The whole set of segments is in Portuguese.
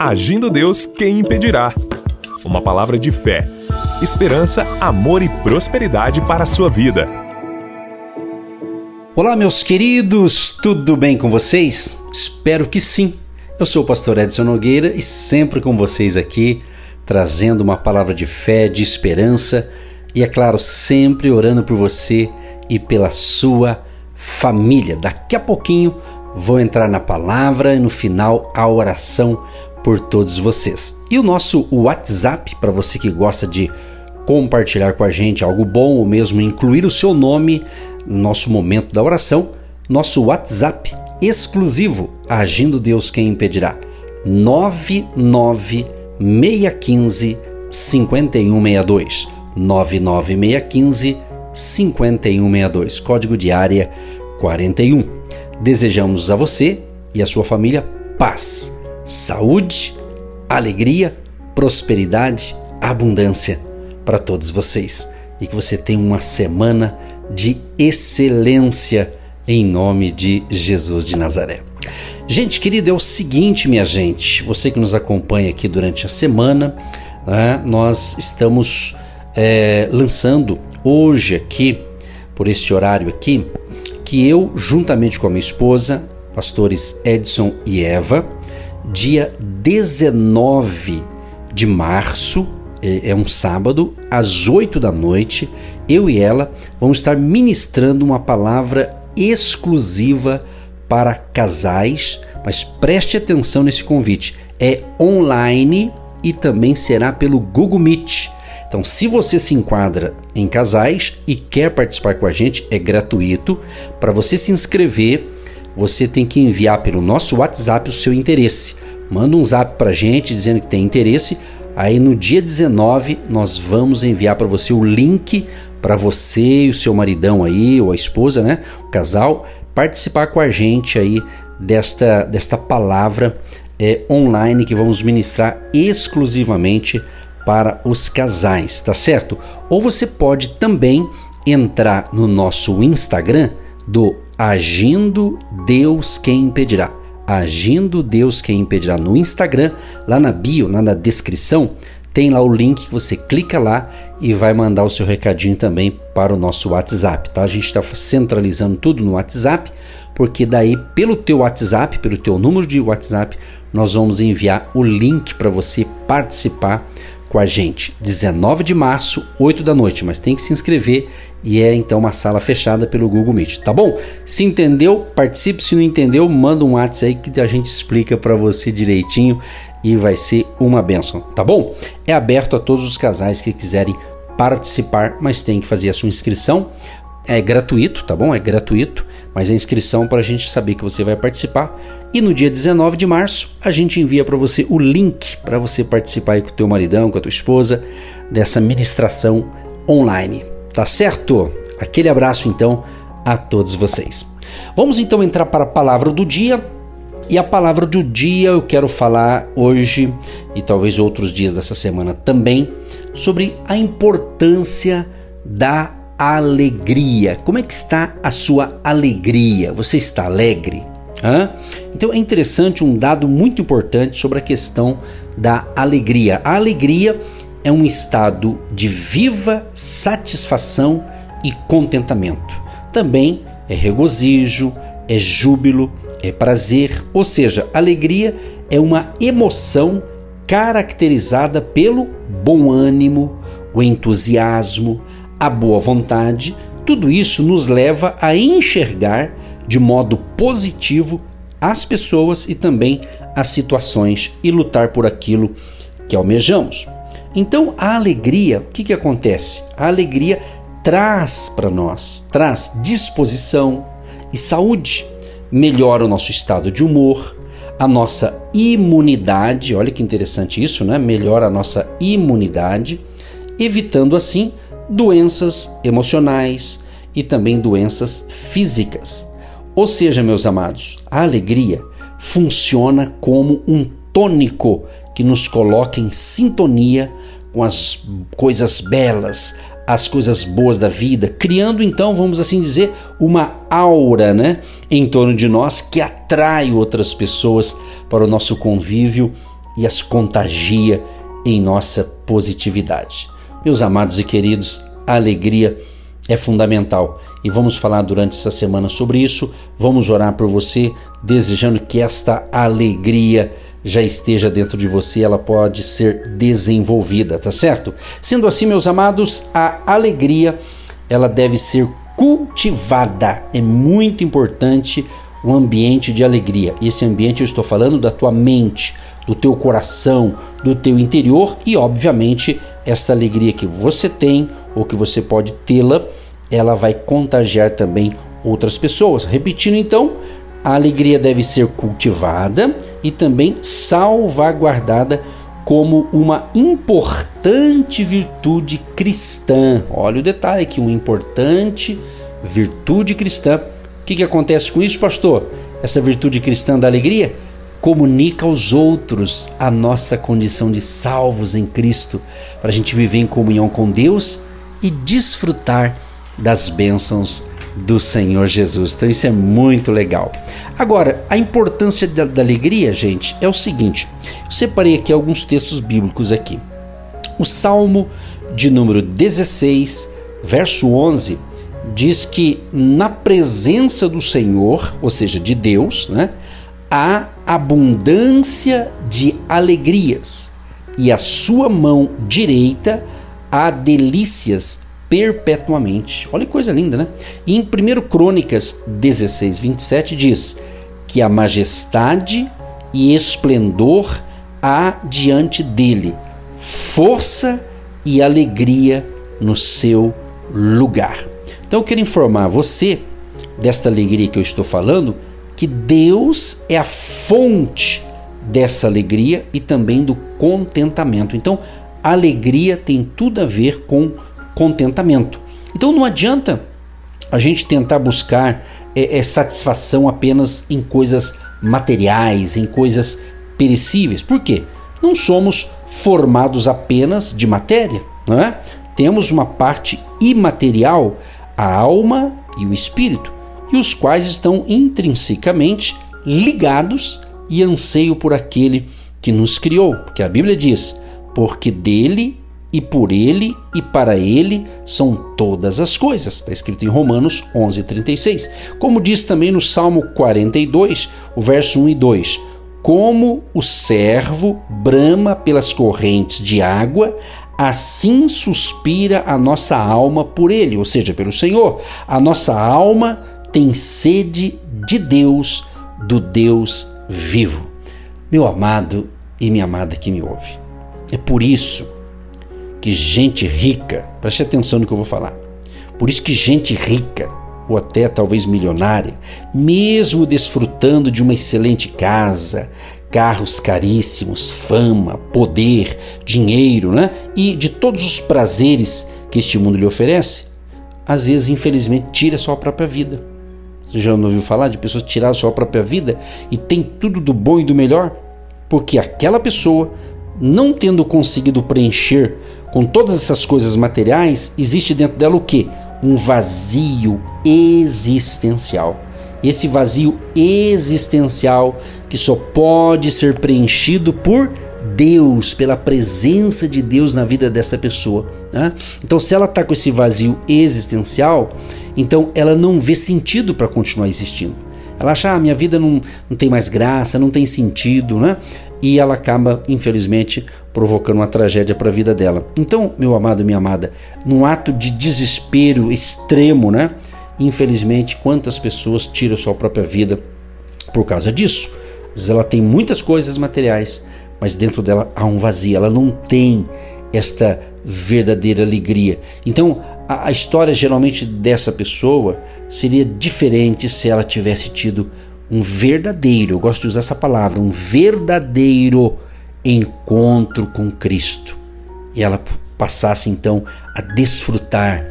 Agindo Deus, quem impedirá? Uma palavra de fé, esperança, amor e prosperidade para a sua vida. Olá, meus queridos, tudo bem com vocês? Espero que sim. Eu sou o pastor Edson Nogueira e sempre com vocês aqui, trazendo uma palavra de fé, de esperança e, é claro, sempre orando por você e pela sua família. Daqui a pouquinho vou entrar na palavra e no final a oração por todos vocês. E o nosso WhatsApp, para você que gosta de compartilhar com a gente algo bom ou mesmo incluir o seu nome no nosso momento da oração, nosso WhatsApp exclusivo, Agindo Deus Quem Impedirá, 99615 5162. 99615 5162, código de área 41. Desejamos a você e a sua família paz, saúde, alegria, prosperidade, abundância para todos vocês e que você tenha uma semana de excelência em nome de Jesus de Nazaré. Gente querida, é o seguinte, minha gente, você que nos acompanha aqui durante a semana, né, nós estamos é, lançando hoje aqui, por este horário aqui, que eu, juntamente com a minha esposa, pastores Edson e Eva, dia 19 de março, é, é um sábado, às 8 da noite, eu e ela vamos estar ministrando uma palavra exclusiva para casais, mas preste atenção nesse convite. É online e também será pelo Google Meet. Então, se você se enquadra em casais e quer participar com a gente, é gratuito. Para você se inscrever, você tem que enviar pelo nosso WhatsApp o seu interesse. Manda um zap para gente dizendo que tem interesse. Aí no dia 19 nós vamos enviar para você o link para você e o seu maridão aí, ou a esposa, né? O casal, participar com a gente aí desta, desta palavra é, online que vamos ministrar exclusivamente para os casais, tá certo? Ou você pode também entrar no nosso Instagram do Agindo Deus Quem Impedirá. Agindo Deus Quem Impedirá no Instagram, lá na bio, lá na descrição, tem lá o link que você clica lá e vai mandar o seu recadinho também para o nosso WhatsApp, tá? A gente está centralizando tudo no WhatsApp, porque daí pelo teu WhatsApp, pelo teu número de WhatsApp, nós vamos enviar o link para você participar com a gente. 19 de março, 8 da noite, mas tem que se inscrever e é então uma sala fechada pelo Google Meet, tá bom? Se entendeu, participe, se não entendeu, manda um WhatsApp aí que a gente explica para você direitinho e vai ser uma benção, tá bom? É aberto a todos os casais que quiserem participar, mas tem que fazer a sua inscrição. É gratuito, tá bom? É gratuito, mas a inscrição para a gente saber que você vai participar e no dia 19 de março, a gente envia para você o link para você participar aí com o teu maridão, com a tua esposa, dessa ministração online. Tá certo? Aquele abraço então a todos vocês. Vamos então entrar para a palavra do dia. E a palavra do dia eu quero falar hoje e talvez outros dias dessa semana também sobre a importância da alegria. Como é que está a sua alegria? Você está alegre? Hã? Então é interessante um dado muito importante sobre a questão da alegria. A alegria é um estado de viva satisfação e contentamento. Também é regozijo, é júbilo, é prazer, ou seja, alegria é uma emoção caracterizada pelo bom ânimo, o entusiasmo, a boa vontade. Tudo isso nos leva a enxergar de modo positivo as pessoas e também as situações e lutar por aquilo que almejamos. Então, a alegria, o que, que acontece? A alegria traz para nós, traz disposição e saúde, melhora o nosso estado de humor, a nossa imunidade, olha que interessante isso, né? Melhora a nossa imunidade, evitando assim doenças emocionais e também doenças físicas. Ou seja, meus amados, a alegria funciona como um tônico que nos coloca em sintonia com as coisas belas, as coisas boas da vida, criando então, vamos assim dizer, uma aura, né, em torno de nós que atrai outras pessoas para o nosso convívio e as contagia em nossa positividade. Meus amados e queridos, a alegria é fundamental e vamos falar durante essa semana sobre isso. Vamos orar por você, desejando que esta alegria já esteja dentro de você, ela pode ser desenvolvida, tá certo? Sendo assim, meus amados, a alegria ela deve ser cultivada. É muito importante um ambiente de alegria. E esse ambiente eu estou falando da tua mente, do teu coração, do teu interior e, obviamente, essa alegria que você tem ou que você pode tê-la, ela vai contagiar também outras pessoas. Repetindo então, a alegria deve ser cultivada e também salvaguardada como uma importante virtude cristã. Olha o detalhe aqui, uma importante virtude cristã. O que, que acontece com isso, pastor? Essa virtude cristã da alegria comunica aos outros a nossa condição de salvos em Cristo, para a gente viver em comunhão com Deus e desfrutar das bênçãos do Senhor Jesus. Então isso é muito legal. Agora, a importância da, da alegria, gente, é o seguinte. Eu separei aqui alguns textos bíblicos aqui. O Salmo de número 16, verso 11, diz que na presença do Senhor, ou seja, de Deus, né, há abundância de alegrias, e a sua mão direita há delícias perpetuamente. Olha que coisa linda, né? E em 1 Crônicas 16, 27 diz que a majestade e esplendor há diante dele, força e alegria no seu lugar. Então eu quero informar você desta alegria que eu estou falando, que Deus é a fonte dessa alegria e também do contentamento. Então, alegria tem tudo a ver com contentamento. Então não adianta a gente tentar buscar é, é, satisfação apenas em coisas materiais, em coisas perecíveis. Por quê? Não somos formados apenas de matéria, não é? Temos uma parte imaterial, a alma e o espírito, e os quais estão intrinsecamente ligados e anseiam por aquele que nos criou, porque a Bíblia diz: porque dele e por ele e para ele são todas as coisas. Está escrito em Romanos 11:36. Como diz também no Salmo 42, o verso 1 e 2: Como o servo brama pelas correntes de água, assim suspira a nossa alma por ele, ou seja, pelo Senhor. A nossa alma tem sede de Deus, do Deus vivo. Meu amado e minha amada que me ouve. É por isso que gente rica, preste atenção no que eu vou falar. Por isso que gente rica, ou até talvez milionária, mesmo desfrutando de uma excelente casa, carros caríssimos, fama, poder, dinheiro, né? E de todos os prazeres que este mundo lhe oferece, às vezes, infelizmente, tira a sua própria vida. Você já não ouviu falar de pessoas tirar a sua própria vida e tem tudo do bom e do melhor? Porque aquela pessoa, não tendo conseguido preencher com todas essas coisas materiais, existe dentro dela o que? Um vazio existencial. Esse vazio existencial que só pode ser preenchido por Deus, pela presença de Deus na vida dessa pessoa. Né? Então, se ela está com esse vazio existencial, então ela não vê sentido para continuar existindo. Ela acha, ah, minha vida não, não tem mais graça, não tem sentido, né? E ela acaba, infelizmente, provocando uma tragédia para a vida dela. Então, meu amado, minha amada, num ato de desespero extremo, né? Infelizmente, quantas pessoas tiram sua própria vida por causa disso? Às vezes ela tem muitas coisas materiais, mas dentro dela há um vazio, ela não tem esta verdadeira alegria. Então, a, a história geralmente dessa pessoa seria diferente se ela tivesse tido um verdadeiro, eu gosto de usar essa palavra, um verdadeiro encontro com Cristo. E ela passasse então a desfrutar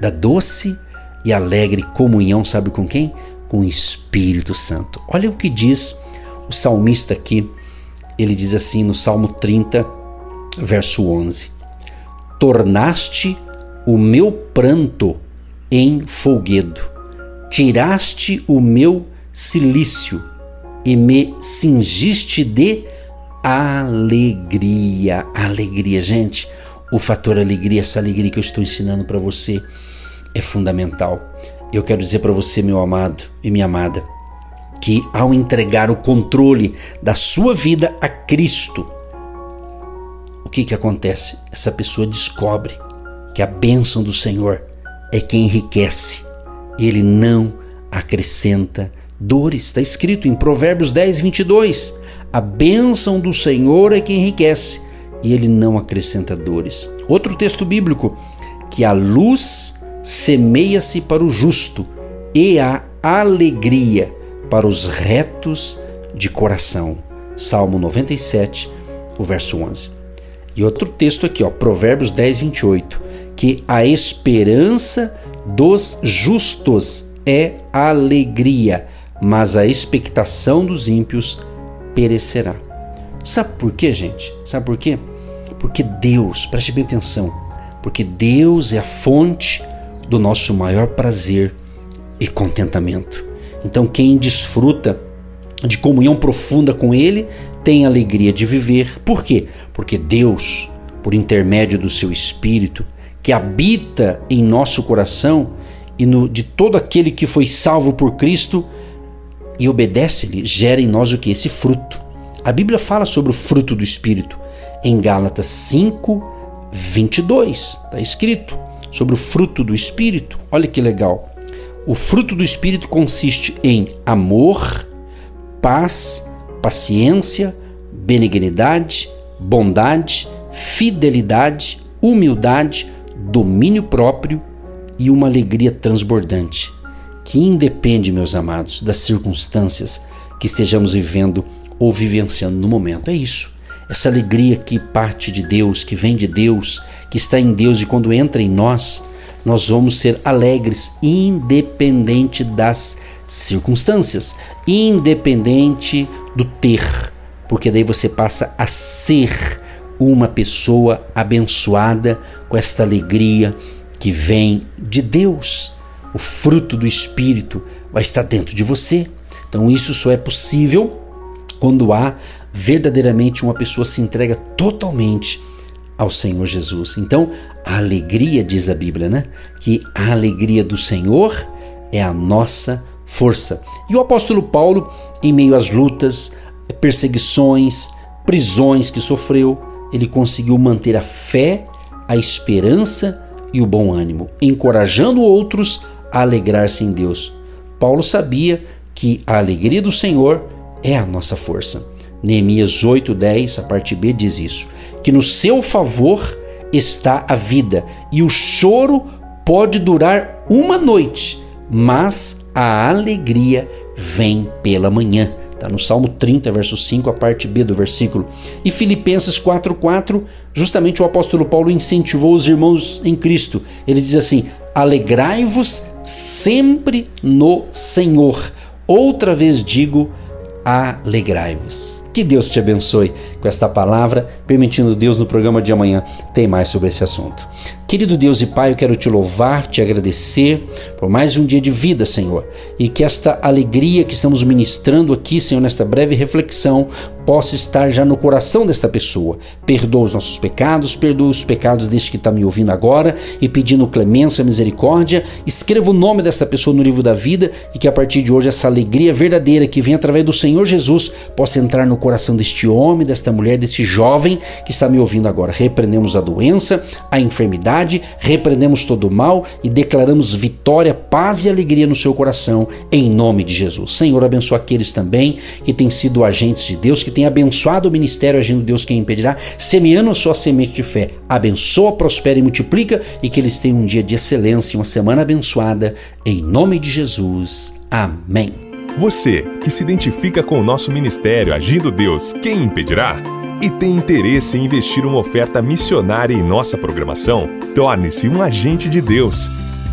da doce e alegre comunhão, sabe com quem? Com o Espírito Santo. Olha o que diz o salmista aqui. Ele diz assim no Salmo 30, verso 11: Tornaste o meu pranto em folguedo, tiraste o meu cilício e me cingiste de alegria. Alegria, gente. O fator alegria, essa alegria que eu estou ensinando para você é fundamental. Eu quero dizer para você, meu amado e minha amada, que ao entregar o controle da sua vida a Cristo, que que acontece? Essa pessoa descobre que a bênção do Senhor é quem enriquece. Ele não acrescenta dores. Está escrito em Provérbios 10, 22. A bênção do Senhor é quem enriquece e ele não acrescenta dores. Outro texto bíblico, que a luz semeia-se para o justo e a alegria para os retos de coração. Salmo 97, o verso 11. E outro texto aqui, ó, Provérbios 10, 28, que a esperança dos justos é alegria, mas a expectação dos ímpios perecerá. Sabe por quê, gente? Sabe por quê? Porque Deus, preste bem atenção, porque Deus é a fonte do nosso maior prazer e contentamento. Então, quem desfruta de comunhão profunda com Ele tem alegria de viver. Por quê? Porque Deus, por intermédio do seu Espírito, que habita em nosso coração e no, de todo aquele que foi salvo por Cristo e obedece-lhe, gera em nós o que? Esse fruto. A Bíblia fala sobre o fruto do Espírito em Gálatas 5, 22. Está escrito sobre o fruto do Espírito. Olha que legal. O fruto do Espírito consiste em amor, paz, paciência, benignidade, bondade, fidelidade, humildade, domínio próprio e uma alegria transbordante, que independe, meus amados, das circunstâncias que estejamos vivendo ou vivenciando no momento. É isso. Essa alegria que parte de Deus, que vem de Deus, que está em Deus e quando entra em nós, nós vamos ser alegres, independente das circunstâncias, independente do ter, porque daí você passa a ser uma pessoa abençoada com esta alegria que vem de Deus. O fruto do Espírito vai estar dentro de você. Então, isso só é possível quando há verdadeiramente uma pessoa se entrega totalmente ao Senhor Jesus. Então, a alegria, diz a Bíblia, né? Que a alegria do Senhor é a nossa força. E o apóstolo Paulo, em meio às lutas, perseguições, prisões que sofreu, ele conseguiu manter a fé, a esperança e o bom ânimo, encorajando outros a alegrar-se em Deus. Paulo sabia que a alegria do Senhor é a nossa força. Neemias 8:10, a parte B diz isso, que no seu favor está a vida, e o choro pode durar uma noite, mas a alegria vem pela manhã. Está no Salmo 30, verso 5, a parte B do versículo. E Filipenses 4,4, justamente o apóstolo Paulo incentivou os irmãos em Cristo. Ele diz assim: Alegrai-vos sempre no Senhor. Outra vez digo, alegrai-vos. Que Deus te abençoe com esta palavra, permitindo Deus no programa de amanhã tem mais sobre esse assunto. Querido Deus e Pai, eu quero te louvar, te agradecer por mais um dia de vida, Senhor, e que esta alegria que estamos ministrando aqui, Senhor, nesta breve reflexão, possa estar já no coração desta pessoa. Perdoa os nossos pecados, perdoa os pecados deste que está me ouvindo agora e pedindo clemência, misericórdia. Escreva o nome dessa pessoa no livro da vida e que a partir de hoje essa alegria verdadeira que vem através do Senhor Jesus possa entrar no coração deste homem, desta mulher, deste jovem que está me ouvindo agora. Repreendemos a doença, a enfermidade repreendemos todo o mal e declaramos vitória, paz e alegria no seu coração, em nome de Jesus. Senhor, abençoa aqueles também que têm sido agentes de Deus, que têm abençoado o ministério agindo Deus quem impedirá, semeando a sua semente de fé. Abençoa, prospera e multiplica e que eles tenham um dia de excelência, uma semana abençoada, em nome de Jesus. Amém. Você que se identifica com o nosso ministério Agindo Deus, quem impedirá? e tem interesse em investir uma oferta missionária em nossa programação, torne-se um agente de Deus